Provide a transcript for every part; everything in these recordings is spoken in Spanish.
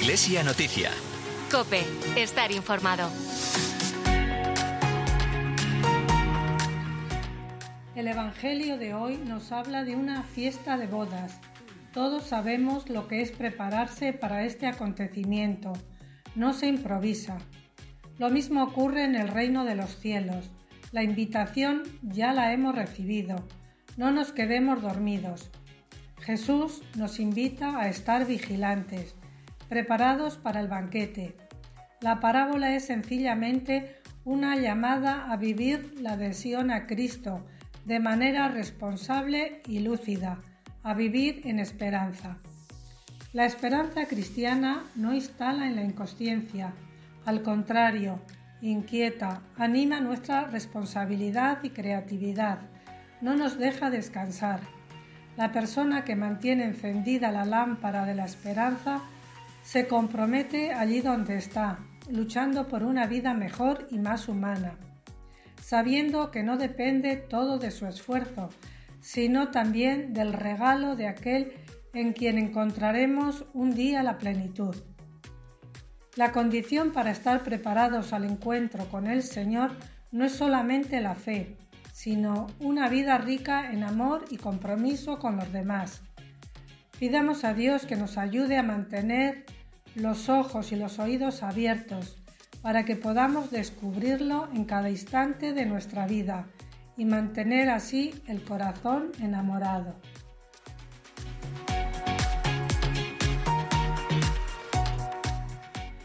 Iglesia Noticia. Cope, estar informado. El Evangelio de hoy nos habla de una fiesta de bodas. Todos sabemos lo que es prepararse para este acontecimiento. No se improvisa. Lo mismo ocurre en el reino de los cielos. La invitación ya la hemos recibido. No nos quedemos dormidos. Jesús nos invita a estar vigilantes, preparados para el banquete. La parábola es sencillamente una llamada a vivir la adhesión a Cristo, de manera responsable y lúcida, a vivir en esperanza. La esperanza cristiana no instala en la inconsciencia, al contrario, inquieta, anima nuestra responsabilidad y creatividad, no nos deja descansar. La persona que mantiene encendida la lámpara de la esperanza se compromete allí donde está, luchando por una vida mejor y más humana sabiendo que no depende todo de su esfuerzo, sino también del regalo de aquel en quien encontraremos un día la plenitud. La condición para estar preparados al encuentro con el Señor no es solamente la fe, sino una vida rica en amor y compromiso con los demás. Pidamos a Dios que nos ayude a mantener los ojos y los oídos abiertos para que podamos descubrirlo en cada instante de nuestra vida y mantener así el corazón enamorado.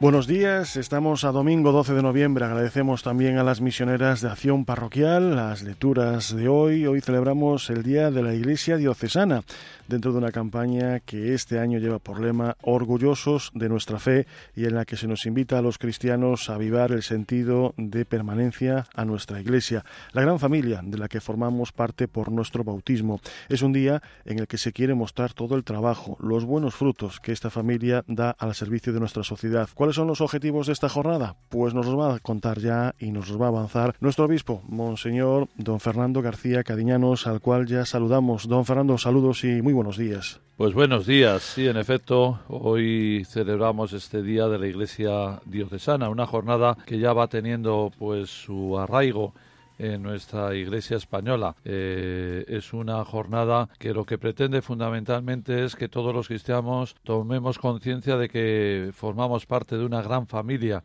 Buenos días, estamos a domingo 12 de noviembre. Agradecemos también a las misioneras de acción parroquial las lecturas de hoy. Hoy celebramos el Día de la Iglesia Diocesana dentro de una campaña que este año lleva por lema Orgullosos de nuestra fe y en la que se nos invita a los cristianos a avivar el sentido de permanencia a nuestra Iglesia, la gran familia de la que formamos parte por nuestro bautismo. Es un día en el que se quiere mostrar todo el trabajo, los buenos frutos que esta familia da al servicio de nuestra sociedad. ¿Cuáles son los objetivos de esta jornada? Pues nos los va a contar ya y nos los va a avanzar nuestro obispo, Monseñor Don Fernando García Cadiñanos, al cual ya saludamos. Don Fernando, saludos y muy buenos días. Pues buenos días, sí, en efecto, hoy celebramos este día de la Iglesia Diocesana, una jornada que ya va teniendo pues su arraigo en nuestra Iglesia española. Eh, es una jornada que lo que pretende fundamentalmente es que todos los cristianos tomemos conciencia de que formamos parte de una gran familia,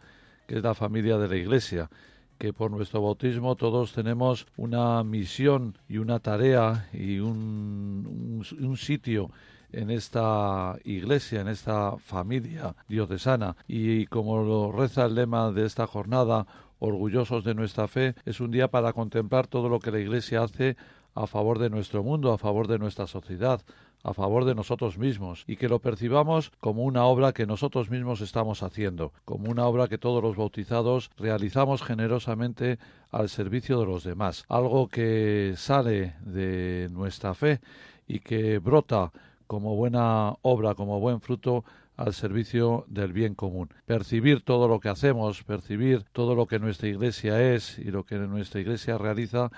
que es la familia de la Iglesia que por nuestro bautismo todos tenemos una misión y una tarea y un, un, sitio en esta iglesia, en esta familia diocesana. Y como lo reza el lema de esta jornada, orgullosos de nuestra fe, es un día para contemplar todo lo que la iglesia hace a favor de nuestro mundo, a favor de nuestra sociedad, a favor de nosotros mismos y que lo percibamos como una obra que nosotros mismos estamos haciendo, como una obra que todos los bautizados realizamos generosamente al servicio de los demás, algo que sale de nuestra fe y que brota como buena obra, como buen fruto al servicio del bien común. Percibir todo lo que hacemos, percibir todo lo que nuestra Iglesia es y lo que nuestra Iglesia realiza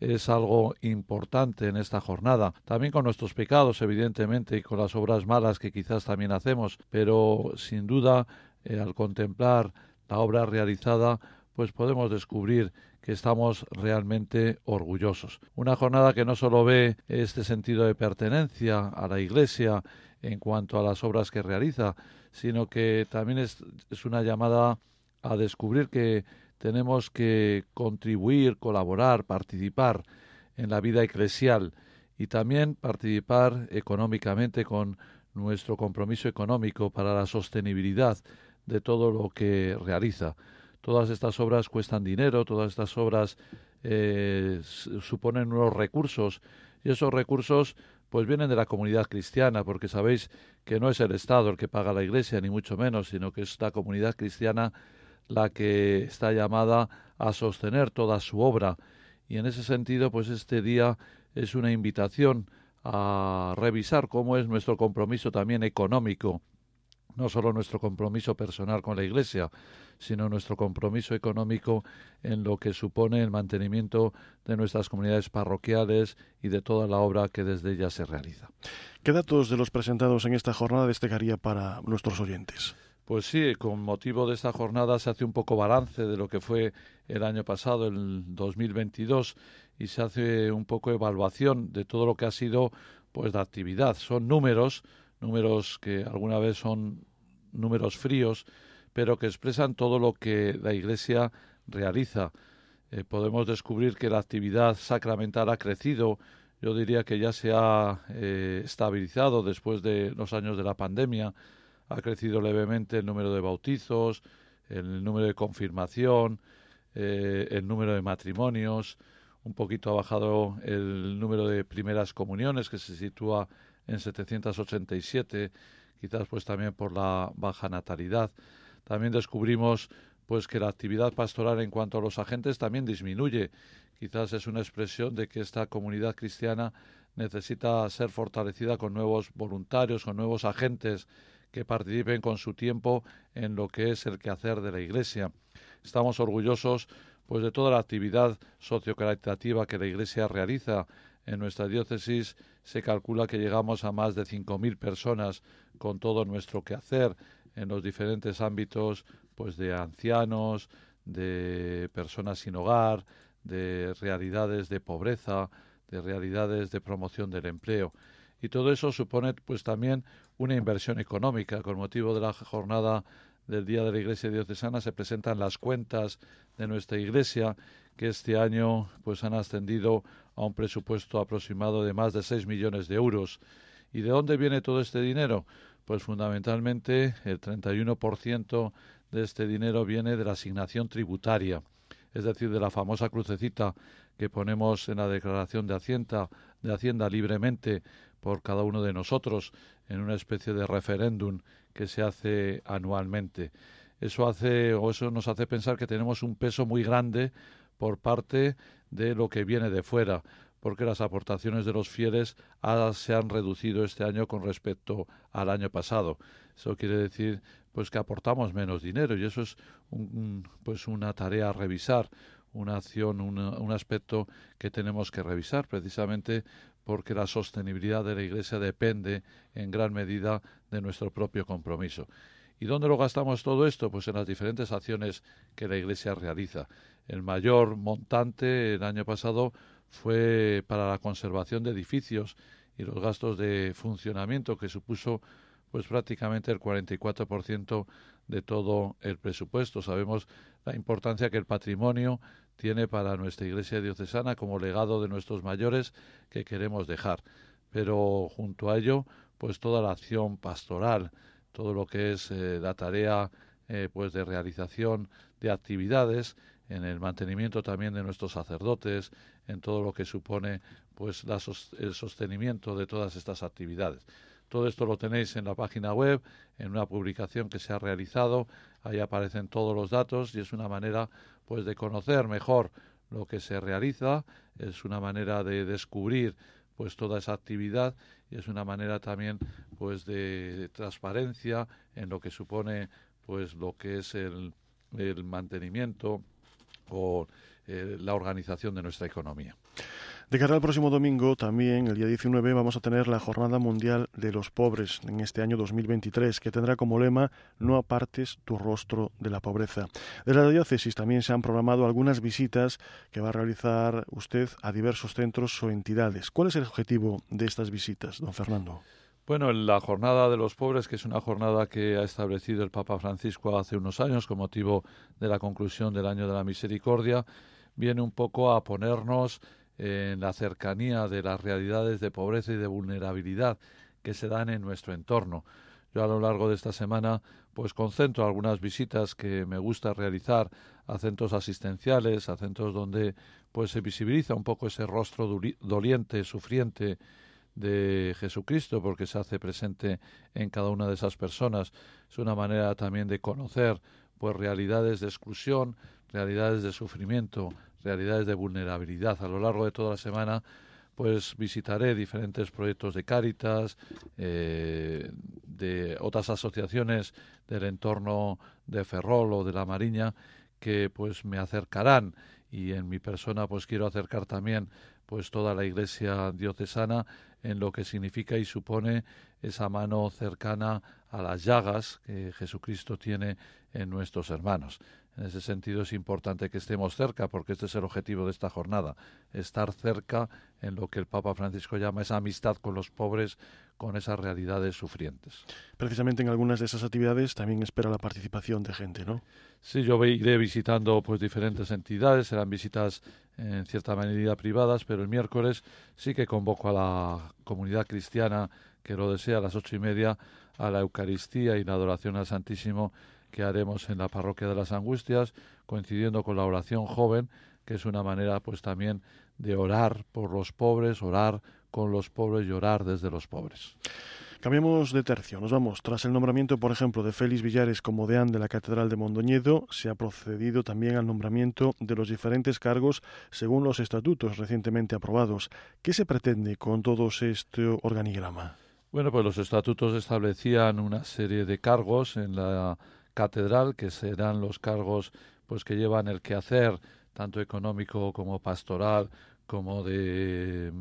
es algo importante en esta jornada. También con nuestros pecados, evidentemente, y con las obras malas que quizás también hacemos, pero sin duda, eh, al contemplar la obra realizada, pues podemos descubrir que estamos realmente orgullosos. Una jornada que no solo ve este sentido de pertenencia a la Iglesia en cuanto a las obras que realiza, sino que también es, una llamada a descubrir que tenemos que contribuir, colaborar, participar en la vida eclesial y también participar económicamente con nuestro compromiso económico para la sostenibilidad de todo lo que realiza. Todas estas obras cuestan dinero, todas estas obras eh, suponen unos recursos y esos recursos pues vienen de la comunidad cristiana, porque sabéis que no es el Estado el que paga la Iglesia, ni mucho menos, sino que es la comunidad cristiana la que está llamada a sostener toda su obra. Y en ese sentido, pues este día es una invitación a revisar cómo es nuestro compromiso también económico, no solo nuestro compromiso personal con la Iglesia, sino nuestro compromiso económico en lo que supone el mantenimiento de nuestras comunidades parroquiales y de toda la obra que desde ellas se realiza. ¿Qué datos de los presentados en esta jornada destacaría para nuestros oyentes? Pues sí, con motivo de esta jornada se hace un poco balance de lo que fue el año pasado, el 2022, y se hace un poco evaluación de todo lo que ha sido pues de actividad. Son números, números que alguna vez son números fríos, pero que expresan todo lo que la Iglesia realiza. Eh, podemos descubrir que la actividad sacramental ha crecido. Yo diría que ya se ha eh, estabilizado después de los años de la pandemia ha crecido levemente el número de bautizos, el número de confirmación, eh, el número de matrimonios, un poquito ha bajado el número de primeras comuniones que se sitúa en 787, quizás pues también por la baja natalidad. También descubrimos pues que la actividad pastoral en cuanto a los agentes también disminuye. Quizás es una expresión de que esta comunidad cristiana necesita ser fortalecida con nuevos voluntarios, con nuevos agentes que participen con su tiempo en lo que es el quehacer de la Iglesia. Estamos orgullosos pues de toda la actividad sociocaritativa que la Iglesia realiza. En nuestra diócesis se calcula que llegamos a más de 5.000 personas con todo nuestro quehacer en los diferentes ámbitos pues de ancianos, de personas sin hogar, de realidades de pobreza, de realidades de promoción del empleo y todo eso supone pues también una inversión económica. Con motivo de la jornada del Día de la Iglesia Diocesana se presentan las cuentas de nuestra Iglesia que este año pues han ascendido a un presupuesto aproximado de más de 6 millones de euros. ¿Y de dónde viene todo este dinero? Pues fundamentalmente el 31% de este dinero viene de la asignación tributaria, es decir, de la famosa crucecita que ponemos en la declaración de Hacienda, de Hacienda libremente por cada uno de nosotros en una especie de referéndum que se hace anualmente. Eso hace o eso nos hace pensar que tenemos un peso muy grande por parte de lo que viene de fuera, porque las aportaciones de los fieles se han reducido este año con respecto al año pasado. Eso quiere decir pues que aportamos menos dinero y eso es un, pues una tarea a revisar, una acción, un aspecto que tenemos que revisar precisamente porque la sostenibilidad de la Iglesia depende en gran medida de nuestro propio compromiso. ¿Y dónde lo gastamos todo esto? Pues en las diferentes acciones que la Iglesia realiza. El mayor montante el año pasado fue para la conservación de edificios y los gastos de funcionamiento que supuso pues prácticamente el 44% de todo el presupuesto. Sabemos la importancia que el patrimonio tiene para nuestra Iglesia diocesana como legado de nuestros mayores que queremos dejar. Pero junto a ello, pues toda la acción pastoral, todo lo que es eh, la tarea eh, pues de realización de actividades en el mantenimiento también de nuestros sacerdotes, en todo lo que supone pues el sostenimiento de todas estas actividades. Todo esto lo tenéis en la página web, en una publicación que se ha realizado. Ahí aparecen todos los datos y es una manera pues de conocer mejor lo que se realiza, es una manera de descubrir pues toda esa actividad y es una manera también pues de, transparencia en lo que supone pues lo que es el, mantenimiento o eh, la organización de nuestra economía. De cara al próximo domingo, también el día 19, vamos a tener la Jornada Mundial de los Pobres en este año 2023, que tendrá como lema No apartes tu rostro de la pobreza. De la diócesis también se han programado algunas visitas que va a realizar usted a diversos centros o entidades. ¿Cuál es el objetivo de estas visitas, don Fernando? Bueno, la Jornada de los Pobres, que es una jornada que ha establecido el Papa Francisco hace unos años con motivo de la conclusión del Año de la Misericordia, viene un poco a ponernos en la cercanía de las realidades de pobreza y de vulnerabilidad que se dan en nuestro entorno. Yo a lo largo de esta semana pues concentro algunas visitas que me gusta realizar a centros asistenciales, a centros donde pues se visibiliza un poco ese rostro doliente, sufriente de Jesucristo, porque se hace presente en cada una de esas personas. Es una manera también de conocer pues realidades de exclusión, realidades de sufrimiento, realidades de vulnerabilidad. A lo largo de toda la semana, pues visitaré diferentes proyectos de Cáritas, eh, de otras asociaciones del entorno de Ferrol o de la Mariña que pues me acercarán y en mi persona pues quiero acercar también pues toda la iglesia diocesana en lo que significa y supone esa mano cercana a las llagas que Jesucristo tiene en nuestros hermanos. En ese sentido es importante que estemos cerca, porque este es el objetivo de esta jornada, estar cerca en lo que el Papa Francisco llama esa amistad con los pobres, con esas realidades sufrientes. Precisamente en algunas de esas actividades también espera la participación de gente, ¿no? Sí, yo iré visitando pues diferentes entidades, serán visitas en cierta medida privadas, pero el miércoles sí que convoco a la comunidad cristiana que lo desea a las ocho y media a la Eucaristía y la adoración al Santísimo que haremos en la parroquia de las Angustias, coincidiendo con la oración joven, que es una manera pues también de orar por los pobres, orar con los pobres y orar desde los pobres. Cambiamos de tercio, nos vamos. Tras el nombramiento, por ejemplo, de Félix Villares como deán de la Catedral de Mondoñedo, se ha procedido también al nombramiento de los diferentes cargos según los estatutos recientemente aprobados. ¿Qué se pretende con todo este organigrama? Bueno, pues los estatutos establecían una serie de cargos en la catedral, que serán los cargos pues que llevan el quehacer tanto económico como pastoral, como de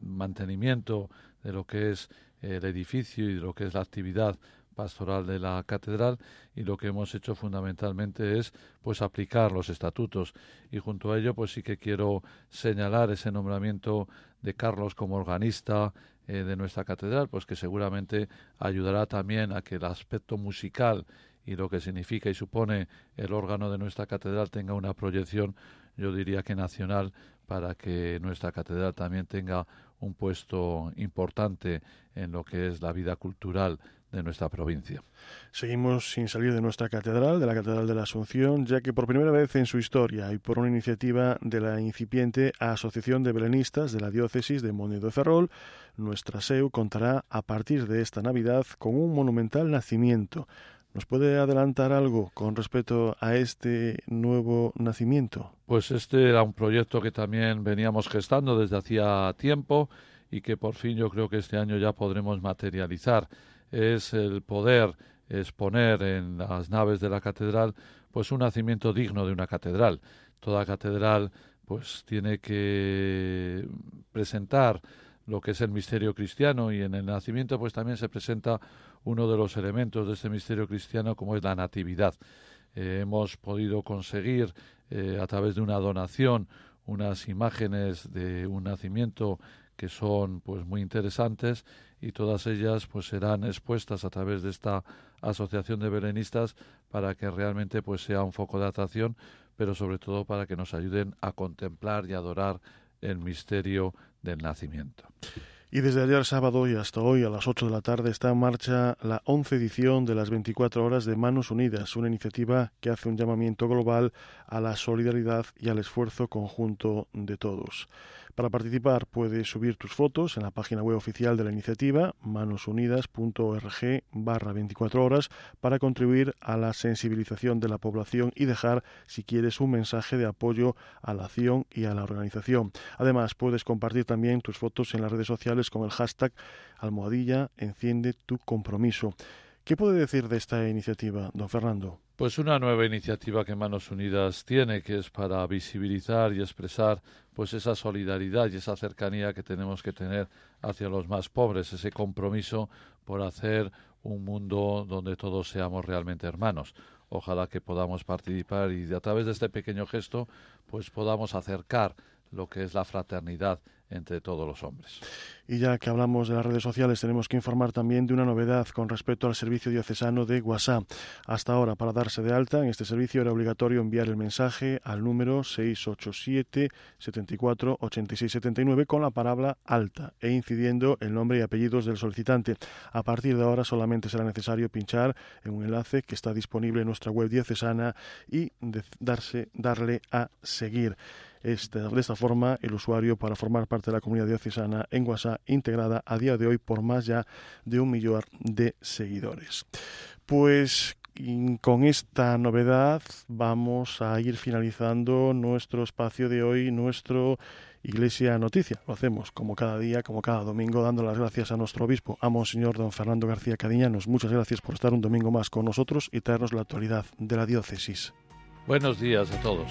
mantenimiento de lo que es el edificio y de lo que es la actividad pastoral de la catedral. Y lo que hemos hecho fundamentalmente es pues aplicar los estatutos. Y junto a ello pues sí que quiero señalar ese nombramiento de Carlos como organista eh, de nuestra catedral pues que seguramente ayudará también a que el aspecto musical y lo que significa y supone el órgano de nuestra catedral tenga una proyección, yo diría que nacional, para que nuestra catedral también tenga un puesto importante en lo que es la vida cultural de nuestra provincia. Seguimos sin salir de nuestra catedral, de la Catedral de la Asunción, ya que por primera vez en su historia y por una iniciativa de la incipiente Asociación de Belenistas de la Diócesis de Monedo de Ferrol, nuestra SEU contará a partir de esta Navidad con un monumental nacimiento ¿Nos puede adelantar algo con respecto a este nuevo nacimiento? Pues este era un proyecto que también veníamos gestando desde hacía tiempo y que por fin yo creo que este año ya podremos materializar. Es el poder exponer en las naves de la catedral pues un nacimiento digno de una catedral. Toda catedral pues tiene que presentar lo que es el misterio cristiano y en el nacimiento pues también se presenta uno de los elementos de este misterio cristiano como es la natividad. Eh, hemos podido conseguir eh, a través de una donación unas imágenes de un nacimiento que son pues muy interesantes y todas ellas pues serán expuestas a través de esta asociación de belenistas para que realmente pues sea un foco de atracción pero sobre todo para que nos ayuden a contemplar y adorar el misterio del nacimiento. Y desde ayer sábado y hasta hoy a las 8 de la tarde está en marcha la 11 edición de las 24 horas de Manos Unidas, una iniciativa que hace un llamamiento global a la solidaridad y al esfuerzo conjunto de todos. Para participar puedes subir tus fotos en la página web oficial de la iniciativa manosunidas.org barra 24 horas para contribuir a la sensibilización de la población y dejar, si quieres, un mensaje de apoyo a la acción y a la organización. Además, puedes compartir también tus fotos en las redes sociales con el hashtag almohadilla enciende tu compromiso. ¿Qué puede decir de esta iniciativa, don Fernando? Pues una nueva iniciativa que Manos Unidas tiene, que es para visibilizar y expresar pues esa solidaridad y esa cercanía que tenemos que tener hacia los más pobres, ese compromiso por hacer un mundo donde todos seamos realmente hermanos. Ojalá que podamos participar y a través de este pequeño gesto pues podamos acercar lo que es la fraternidad entre todos los hombres. Y ya que hablamos de las redes sociales, tenemos que informar también de una novedad con respecto al servicio diocesano de WhatsApp. Hasta ahora, para darse de alta en este servicio era obligatorio enviar el mensaje al número 687 74 86 79 con la palabra alta e incidiendo el nombre y apellidos del solicitante. A partir de ahora solamente será necesario pinchar en un enlace que está disponible en nuestra web diocesana y darse, darle a seguir. Este, de esta forma, el usuario para formar parte de la comunidad diocesana en WhatsApp integrada a día de hoy por más ya de un millón de seguidores. Pues con esta novedad vamos a ir finalizando nuestro espacio de hoy, nuestro Iglesia Noticia. Lo hacemos como cada día, como cada domingo, dando las gracias a nuestro obispo, a Monseñor don Fernando García Cadiñanos. Muchas gracias por estar un domingo más con nosotros y traernos la actualidad de la diócesis. Buenos días a todos.